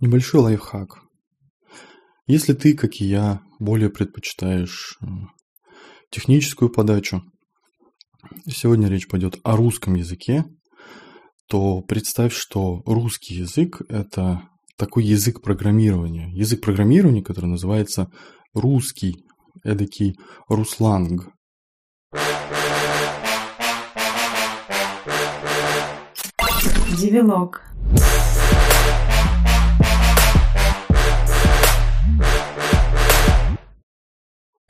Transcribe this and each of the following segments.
Небольшой лайфхак. Если ты, как и я, более предпочитаешь э, техническую подачу, сегодня речь пойдет о русском языке, то представь, что русский язык – это такой язык программирования. Язык программирования, который называется русский, эдакий русланг. Девилог.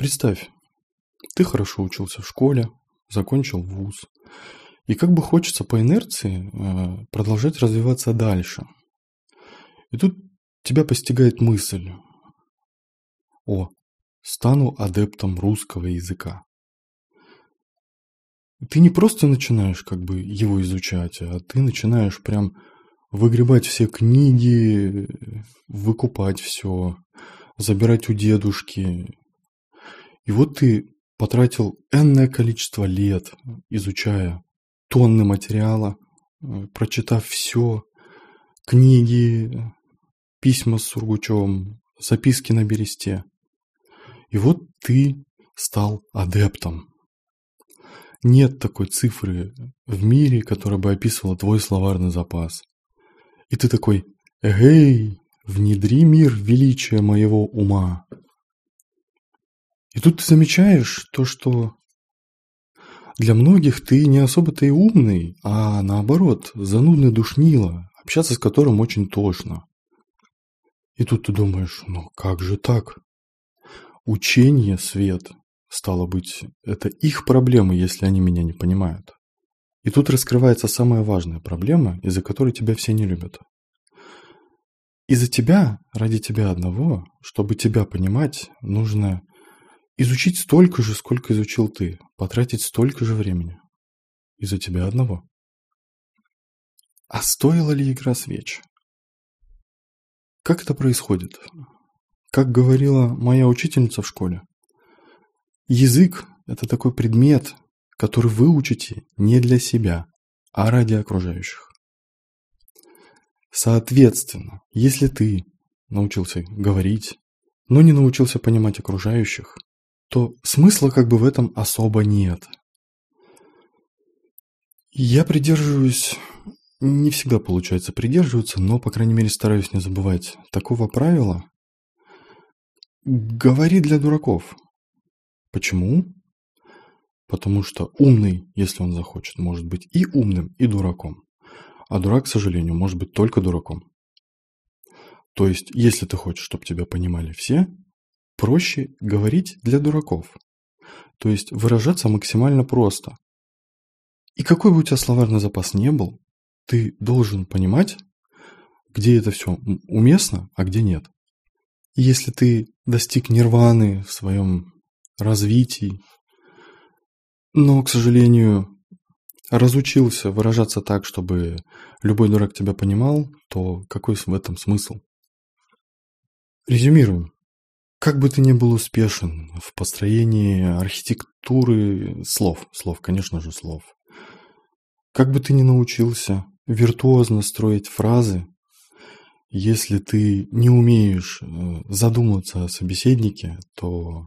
Представь, ты хорошо учился в школе, закончил вуз, и как бы хочется по инерции э, продолжать развиваться дальше. И тут тебя постигает мысль, о, стану адептом русского языка. Ты не просто начинаешь как бы его изучать, а ты начинаешь прям выгребать все книги, выкупать все, забирать у дедушки, и вот ты потратил энное количество лет, изучая тонны материала, э, прочитав все, книги, письма с Сургучевым, записки на бересте. И вот ты стал адептом. Нет такой цифры в мире, которая бы описывала твой словарный запас. И ты такой, эгей, внедри мир величия моего ума. И тут ты замечаешь то, что для многих ты не особо-то и умный, а наоборот, занудный душнило, общаться с которым очень тошно. И тут ты думаешь, ну как же так? Учение, свет, стало быть, это их проблемы, если они меня не понимают. И тут раскрывается самая важная проблема, из-за которой тебя все не любят. Из-за тебя, ради тебя одного, чтобы тебя понимать, нужно Изучить столько же, сколько изучил ты, потратить столько же времени. Из-за тебя одного. А стоила ли игра свеч? Как это происходит? Как говорила моя учительница в школе, язык – это такой предмет, который вы учите не для себя, а ради окружающих. Соответственно, если ты научился говорить, но не научился понимать окружающих, то смысла как бы в этом особо нет. Я придерживаюсь, не всегда получается придерживаться, но, по крайней мере, стараюсь не забывать такого правила. Говори для дураков. Почему? Потому что умный, если он захочет, может быть и умным, и дураком. А дурак, к сожалению, может быть только дураком. То есть, если ты хочешь, чтобы тебя понимали все, Проще говорить для дураков. То есть выражаться максимально просто. И какой бы у тебя словарный запас не был, ты должен понимать, где это все уместно, а где нет. И если ты достиг нирваны в своем развитии, но, к сожалению, разучился выражаться так, чтобы любой дурак тебя понимал, то какой в этом смысл? Резюмируем. Как бы ты ни был успешен в построении архитектуры слов, слов, конечно же, слов, как бы ты ни научился виртуозно строить фразы, если ты не умеешь э, задуматься о собеседнике, то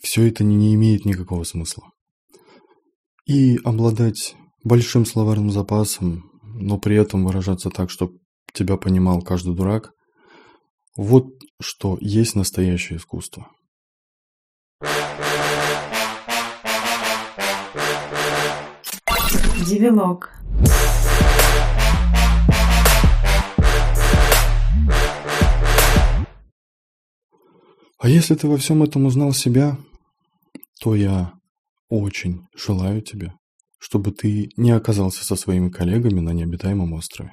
все это не имеет никакого смысла. И обладать большим словарным запасом, но при этом выражаться так, чтобы тебя понимал каждый дурак, вот что есть настоящее искусство. Девилог. А если ты во всем этом узнал себя, то я очень желаю тебе, чтобы ты не оказался со своими коллегами на необитаемом острове.